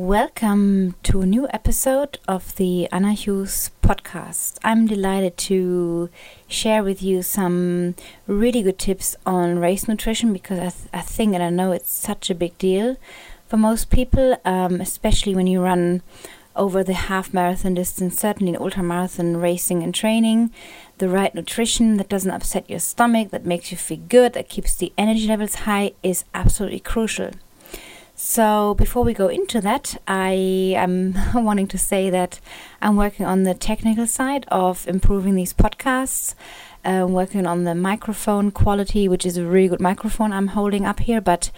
Welcome to a new episode of the Anna Hughes podcast. I'm delighted to share with you some really good tips on race nutrition because I, th- I think and I know it's such a big deal for most people, um, especially when you run over the half marathon distance, certainly in ultra marathon racing and training. The right nutrition that doesn't upset your stomach, that makes you feel good, that keeps the energy levels high is absolutely crucial. So, before we go into that, I am wanting to say that I'm working on the technical side of improving these podcasts. Uh, working on the microphone quality, which is a really good microphone I'm holding up here, but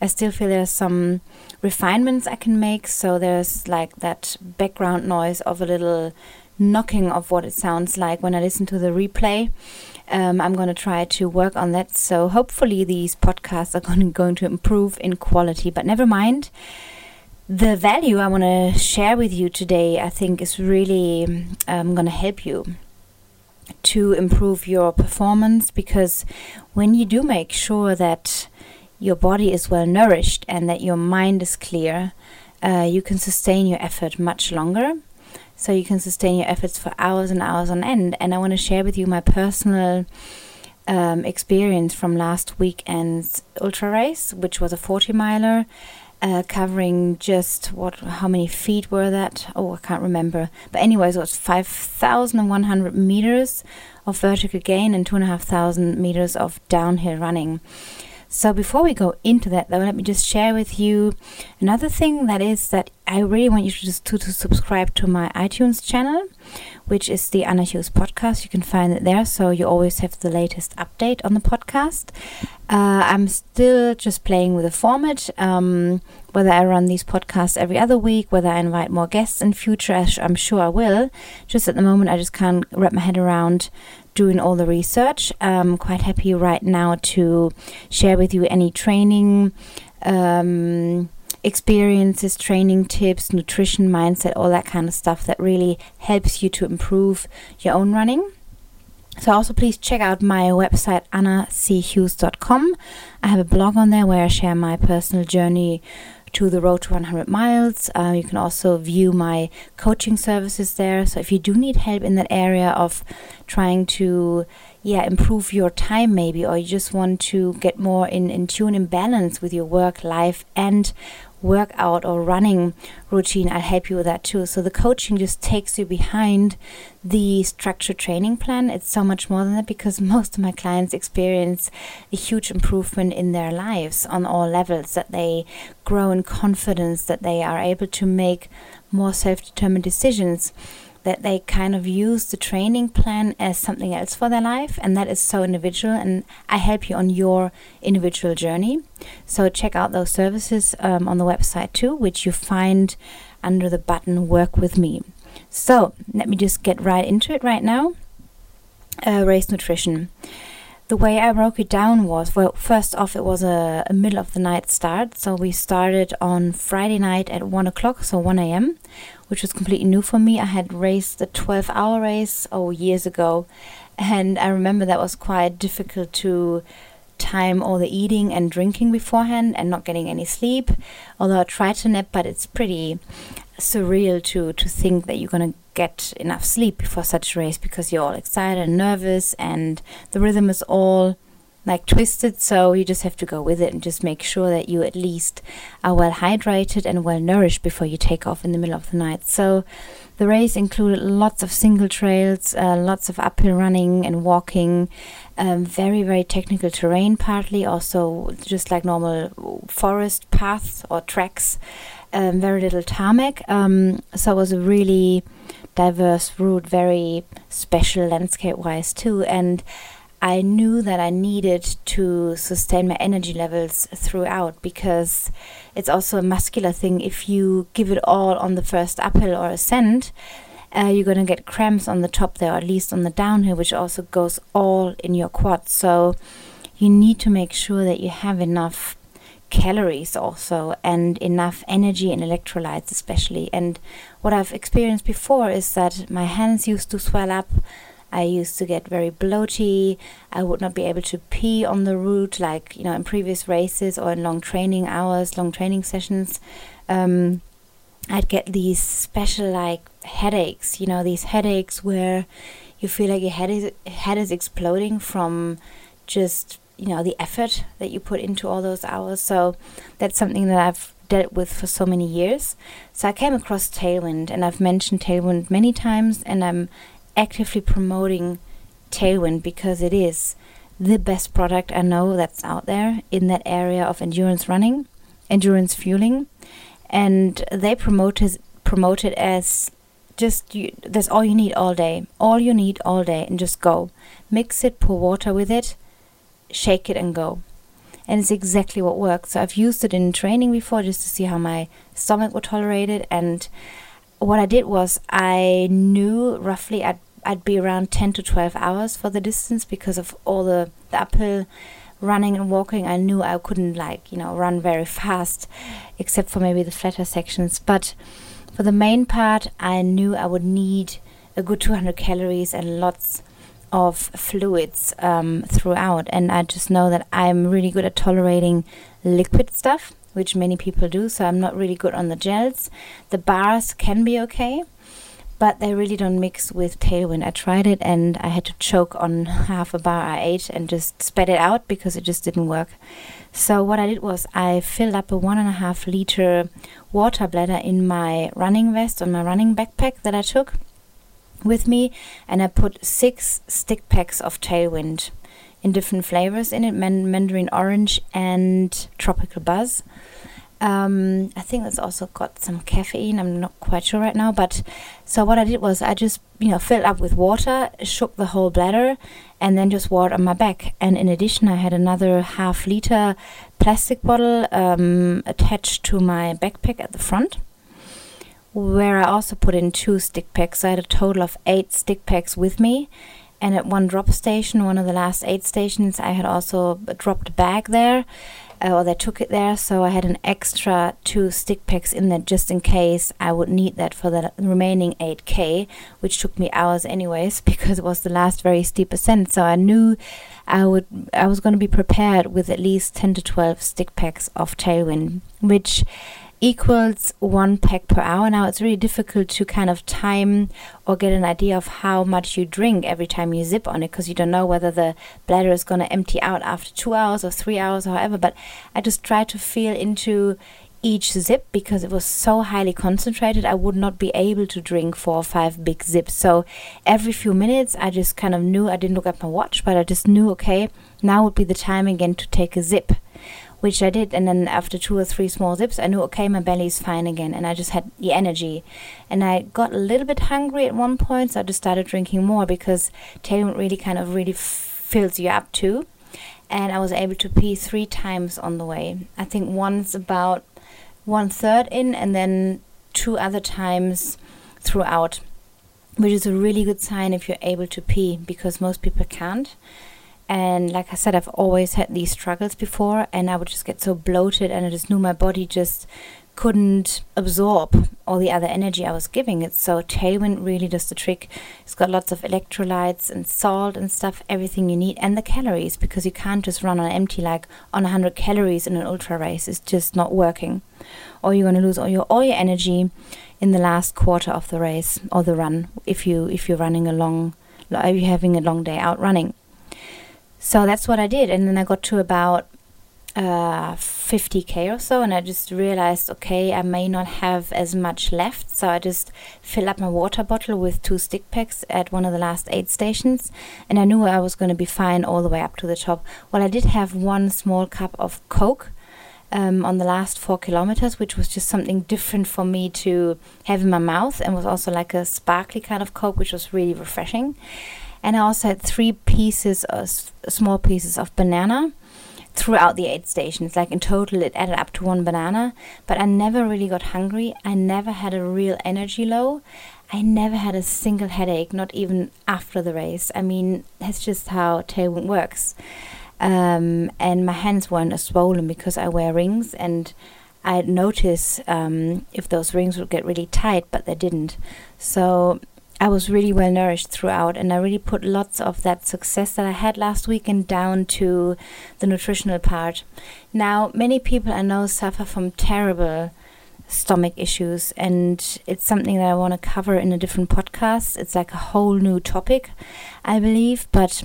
I still feel there's some refinements I can make. So, there's like that background noise of a little knocking of what it sounds like when I listen to the replay. Um, I'm going to try to work on that. So hopefully these podcasts are going to, going to improve in quality. But never mind. The value I want to share with you today, I think, is really um, going to help you to improve your performance because when you do make sure that your body is well nourished and that your mind is clear, uh, you can sustain your effort much longer so you can sustain your efforts for hours and hours on end. And I want to share with you my personal um, experience from last weekend's ultra race, which was a 40 miler. Uh, covering just what how many feet were that oh i can't remember but anyways it was 5100 meters of vertical gain and 2500 meters of downhill running so before we go into that, though, let me just share with you another thing that is that I really want you to just to, to subscribe to my iTunes channel, which is the Anna Hughes podcast. You can find it there, so you always have the latest update on the podcast. Uh, I'm still just playing with the format. Um, whether I run these podcasts every other week, whether I invite more guests in future, I'm sure I will. Just at the moment, I just can't wrap my head around doing all the research. I'm quite happy right now to share with you any training. Um, experiences, training tips, nutrition, mindset, all that kind of stuff that really helps you to improve your own running. So also please check out my website annachughes.com. I have a blog on there where I share my personal journey to the road to 100 miles. Uh, you can also view my coaching services there. So if you do need help in that area of trying to yeah improve your time maybe or you just want to get more in, in tune and balance with your work life and workout or running routine, I'll help you with that too. So the coaching just takes you behind the structured training plan. It's so much more than that because most of my clients experience a huge improvement in their lives on all levels, that they grow in confidence, that they are able to make more self determined decisions that they kind of use the training plan as something else for their life, and that is so individual. And I help you on your individual journey. So check out those services um, on the website too, which you find under the button Work with Me. So let me just get right into it right now. Uh, race nutrition. The way I broke it down was well, first off, it was a, a middle of the night start. So we started on Friday night at 1 o'clock, so 1 a.m which was completely new for me. I had raced the 12 hour race oh years ago, and I remember that was quite difficult to time all the eating and drinking beforehand and not getting any sleep. Although I tried to nap, but it's pretty surreal to to think that you're gonna get enough sleep before such a race because you're all excited and nervous and the rhythm is all like twisted so you just have to go with it and just make sure that you at least are well hydrated and well nourished before you take off in the middle of the night. So the race included lots of single trails uh, lots of uphill running and walking um, very very technical terrain partly also just like normal forest paths or tracks um, very little tarmac um, so it was a really diverse route very special landscape wise too and I knew that I needed to sustain my energy levels throughout because it's also a muscular thing. If you give it all on the first uphill or ascent, uh, you're going to get cramps on the top there, or at least on the downhill, which also goes all in your quads. So you need to make sure that you have enough calories also and enough energy and electrolytes, especially. And what I've experienced before is that my hands used to swell up I used to get very bloaty. I would not be able to pee on the route like, you know, in previous races or in long training hours, long training sessions. Um, I'd get these special like headaches, you know, these headaches where you feel like your head is head is exploding from just you know the effort that you put into all those hours. So that's something that I've dealt with for so many years. So I came across Tailwind, and I've mentioned Tailwind many times, and I'm actively promoting Tailwind because it is the best product I know that's out there in that area of endurance running, endurance fueling, and they promote it, promote it as just you, that's all you need all day, all you need all day, and just go. Mix it, pour water with it, shake it, and go. And it's exactly what works. So I've used it in training before just to see how my stomach would tolerate it. And what I did was I knew roughly I'd I'd be around 10 to 12 hours for the distance because of all the, the uphill running and walking. I knew I couldn't, like, you know, run very fast except for maybe the flatter sections. But for the main part, I knew I would need a good 200 calories and lots of fluids um, throughout. And I just know that I'm really good at tolerating liquid stuff, which many people do. So I'm not really good on the gels. The bars can be okay but they really don't mix with Tailwind. I tried it and I had to choke on half a bar I ate and just spat it out because it just didn't work. So what I did was I filled up a one and a half liter water bladder in my running vest on my running backpack that I took with me, and I put six stick packs of Tailwind in different flavors in it: man- Mandarin orange and tropical buzz. Um, I think it's also got some caffeine. I'm not quite sure right now, but so what I did was I just you know filled up with water, shook the whole bladder, and then just wore it on my back. And in addition, I had another half liter plastic bottle um, attached to my backpack at the front, where I also put in two stick packs. So I had a total of eight stick packs with me. And at one drop station, one of the last aid stations, I had also dropped a bag there uh, or they took it there. So I had an extra two stick packs in there just in case I would need that for the remaining 8k, which took me hours anyways because it was the last very steep ascent. So I knew I would I was going to be prepared with at least 10 to 12 stick packs of Tailwind, which equals one pack per hour. Now it's really difficult to kind of time or get an idea of how much you drink every time you zip on it because you don't know whether the bladder is going to empty out after two hours or three hours or however. But I just try to feel into each zip because it was so highly concentrated I would not be able to drink four or five big zips so every few minutes I just kind of knew I didn't look at my watch but I just knew okay now would be the time again to take a zip which I did. And then after two or three small zips, I knew, okay, my belly's fine again. And I just had the energy. And I got a little bit hungry at one point, so I just started drinking more because Tailwind really kind of really fills you up too. And I was able to pee three times on the way. I think once about one third in, and then two other times throughout, which is a really good sign if you're able to pee because most people can't. And like I said, I've always had these struggles before, and I would just get so bloated, and I just knew my body just couldn't absorb all the other energy I was giving it. So Tailwind really does the trick. It's got lots of electrolytes and salt and stuff, everything you need, and the calories because you can't just run on empty like on 100 calories in an ultra race. It's just not working, or you're going to lose all your all your energy in the last quarter of the race or the run if you if you're running a long, if you're having a long day out running. So that's what I did. And then I got to about uh, 50k or so, and I just realized, okay, I may not have as much left. So I just filled up my water bottle with two stick packs at one of the last aid stations, and I knew I was going to be fine all the way up to the top. Well, I did have one small cup of Coke. Um, on the last four kilometers, which was just something different for me to have in my mouth, and was also like a sparkly kind of Coke, which was really refreshing and I also had three pieces of small pieces of banana throughout the aid stations. Like in total, it added up to one banana. But I never really got hungry. I never had a real energy low. I never had a single headache, not even after the race. I mean, that's just how Tailwind works. Um, and my hands weren't as swollen because I wear rings and I'd notice um, if those rings would get really tight, but they didn't. So I was really well nourished throughout, and I really put lots of that success that I had last weekend down to the nutritional part. Now, many people I know suffer from terrible stomach issues, and it's something that I want to cover in a different podcast. It's like a whole new topic, I believe, but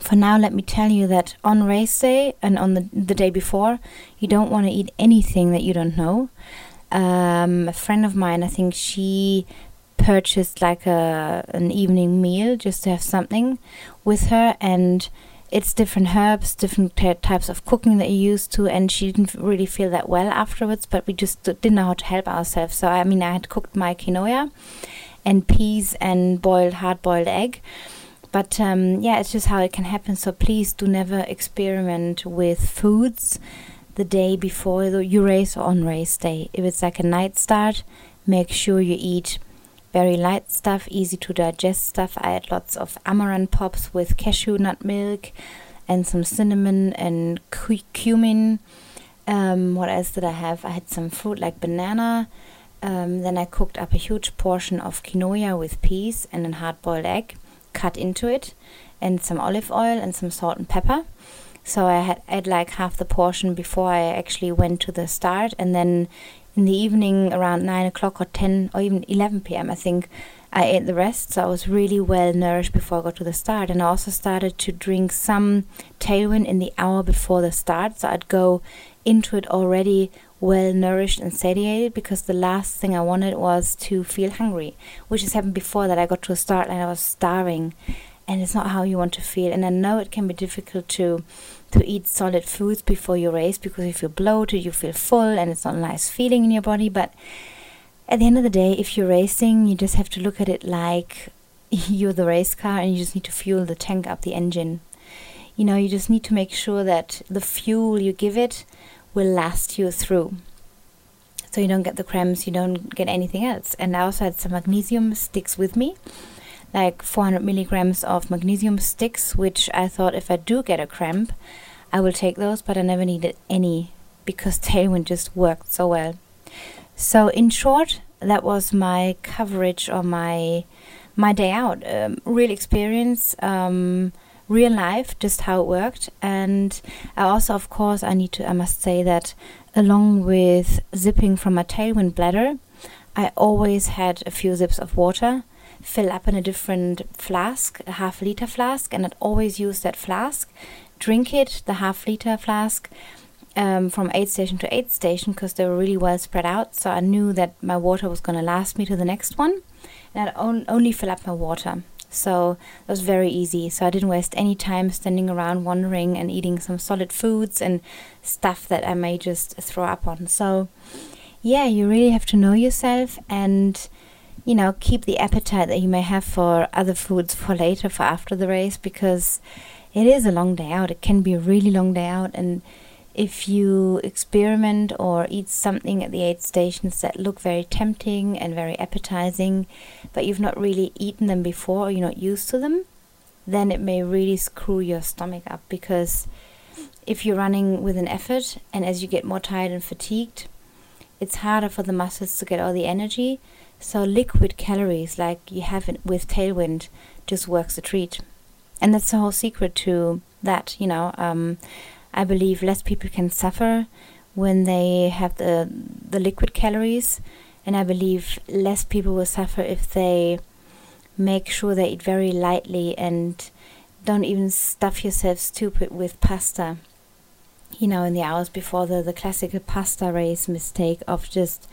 for now, let me tell you that on race day and on the, the day before, you don't want to eat anything that you don't know. Um, a friend of mine, I think she purchased like a an evening meal just to have something with her, and it's different herbs, different types of cooking that you used to, and she didn't really feel that well afterwards. But we just didn't know how to help ourselves. So I mean, I had cooked my quinoa and peas and boiled hard boiled egg but um, yeah, it's just how it can happen. So please do never experiment with foods the day before the, you race or on race day. If it's like a night start, make sure you eat very light stuff, easy to digest stuff. I had lots of amaranth pops with cashew nut milk and some cinnamon and cu- cumin. Um, what else did I have? I had some fruit like banana. Um, then I cooked up a huge portion of quinoa with peas and a hard boiled egg cut into it and some olive oil and some salt and pepper. So I had, had like half the portion before I actually went to the start, and then in the evening around nine o'clock or ten or even eleven p.m. I think I ate the rest. So I was really well nourished before I got to the start, and I also started to drink some tailwind in the hour before the start. So I'd go into it already well nourished and satiated because the last thing I wanted was to feel hungry, which has happened before that I got to a start and I was starving and it's not how you want to feel. And I know it can be difficult to to eat solid foods before you race because if you're bloated, you feel full and it's not a nice feeling in your body. But at the end of the day, if you're racing, you just have to look at it like you're the race car and you just need to fuel the tank up the engine. You know, you just need to make sure that the fuel you give it will last you through. So you don't get the cramps, you don't get anything else. And I also had some magnesium sticks with me, like 400 milligrams of magnesium sticks, which I thought if I do get a cramp, I will take those, but I never needed any because Tailwind just worked so well. So in short, that was my coverage or my my day out. Um, real experience. Um, real life, just how it worked. And I also, of course, I need to, I must say that along with zipping from my tailwind bladder, I always had a few zips of water fill up in a different flask, a half liter flask, and I'd always use that flask, drink it, the half liter flask. Um, from aid station to aid station because they were really well spread out. So I knew that my water was going to last me to the next one. And I'd on- only fill up my water. So it was very easy. So I didn't waste any time standing around wandering and eating some solid foods and stuff that I may just throw up on. So yeah, you really have to know yourself and you know keep the appetite that you may have for other foods for later for after the race because it is a long day out. It can be a really long day out and if you experiment or eat something at the aid stations that look very tempting and very appetizing, but you've not really eaten them before or you're not used to them, then it may really screw your stomach up because if you're running with an effort and as you get more tired and fatigued, it's harder for the muscles to get all the energy. So liquid calories like you have it with tailwind just works a treat. And that's the whole secret to that, you know. Um, I believe less people can suffer when they have the the liquid calories, and I believe less people will suffer if they make sure they eat very lightly and don't even stuff yourself stupid with pasta. You know, in the hours before the the classical pasta race mistake of just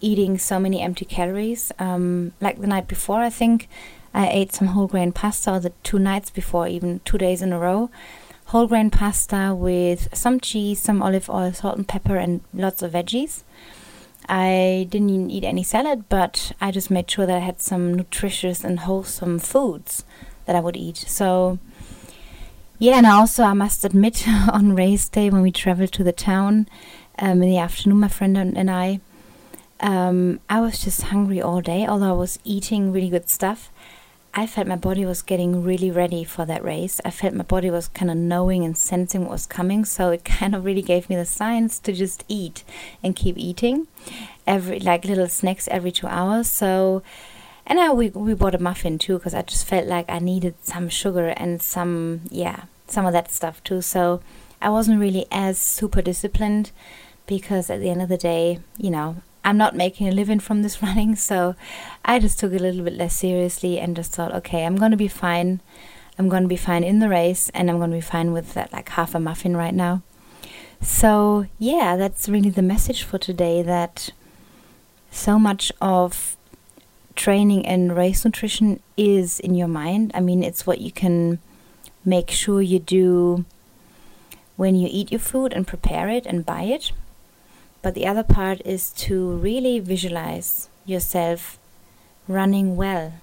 eating so many empty calories. Um, like the night before, I think I ate some whole grain pasta, or the two nights before, even two days in a row whole grain pasta with some cheese, some olive oil, salt and pepper, and lots of veggies. I didn't eat any salad, but I just made sure that I had some nutritious and wholesome foods that I would eat. So, yeah, and also I must admit, on race day when we traveled to the town um, in the afternoon, my friend and I, um, I was just hungry all day, although I was eating really good stuff. I felt my body was getting really ready for that race. I felt my body was kind of knowing and sensing what was coming, so it kind of really gave me the signs to just eat and keep eating, every like little snacks every two hours. So, and I, we we bought a muffin too because I just felt like I needed some sugar and some yeah some of that stuff too. So I wasn't really as super disciplined because at the end of the day, you know, I'm not making a living from this running, so I just took it a little bit less seriously and just thought, okay, I'm going to be fine. I'm going to be fine in the race and I'm going to be fine with that like half a muffin right now. So, yeah, that's really the message for today that so much of training and race nutrition is in your mind. I mean, it's what you can make sure you do when you eat your food and prepare it and buy it. But the other part is to really visualize yourself running well.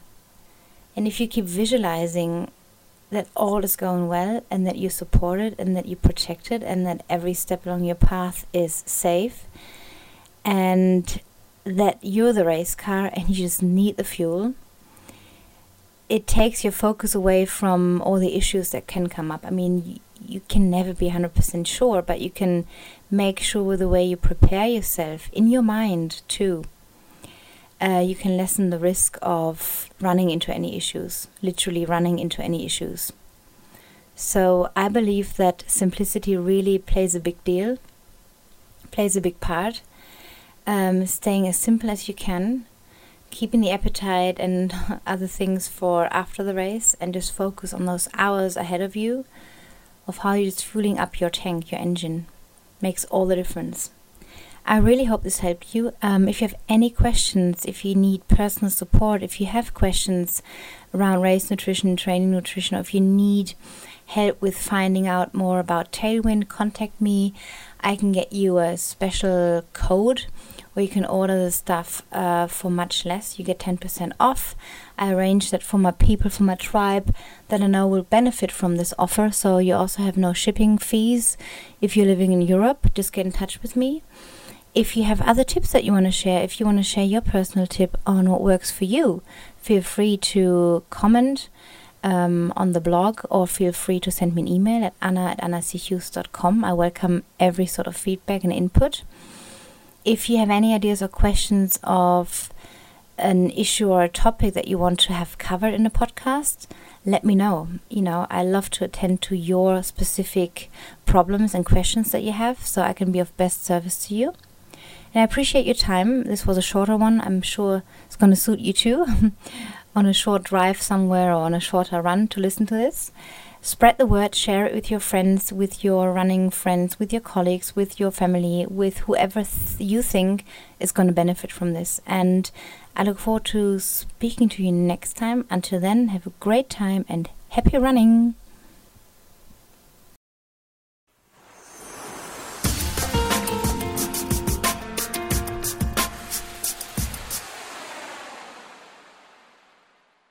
And if you keep visualizing that all is going well and that you support it and that you protect it and that every step along your path is safe and that you're the race car and you just need the fuel, it takes your focus away from all the issues that can come up. I mean, you can never be 100% sure, but you can make sure with the way you prepare yourself in your mind too. Uh, you can lessen the risk of running into any issues, literally running into any issues. So I believe that simplicity really plays a big deal, plays a big part. Um, staying as simple as you can, keeping the appetite and other things for after the race, and just focus on those hours ahead of you of how you're just fueling up your tank, your engine. Makes all the difference. I really hope this helped you. Um, if you have any questions, if you need personal support, if you have questions around race nutrition, training nutrition, or if you need help with finding out more about Tailwind, contact me. I can get you a special code where you can order the stuff uh, for much less. You get 10% off. I arranged that for my people, for my tribe that I know will benefit from this offer. So you also have no shipping fees. If you're living in Europe, just get in touch with me. If you have other tips that you want to share, if you want to share your personal tip on what works for you, feel free to comment um, on the blog or feel free to send me an email at anna at annachughes.com. I welcome every sort of feedback and input if you have any ideas or questions of an issue or a topic that you want to have covered in a podcast, let me know. You know, I love to attend to your specific problems and questions that you have so I can be of best service to you. And I appreciate your time. This was a shorter one. I'm sure it's going to suit you too on a short drive somewhere or on a shorter run to listen to this spread the word, share it with your friends, with your running friends, with your colleagues, with your family, with whoever th- you think is going to benefit from this. And I look forward to speaking to you next time. Until then, have a great time and happy running.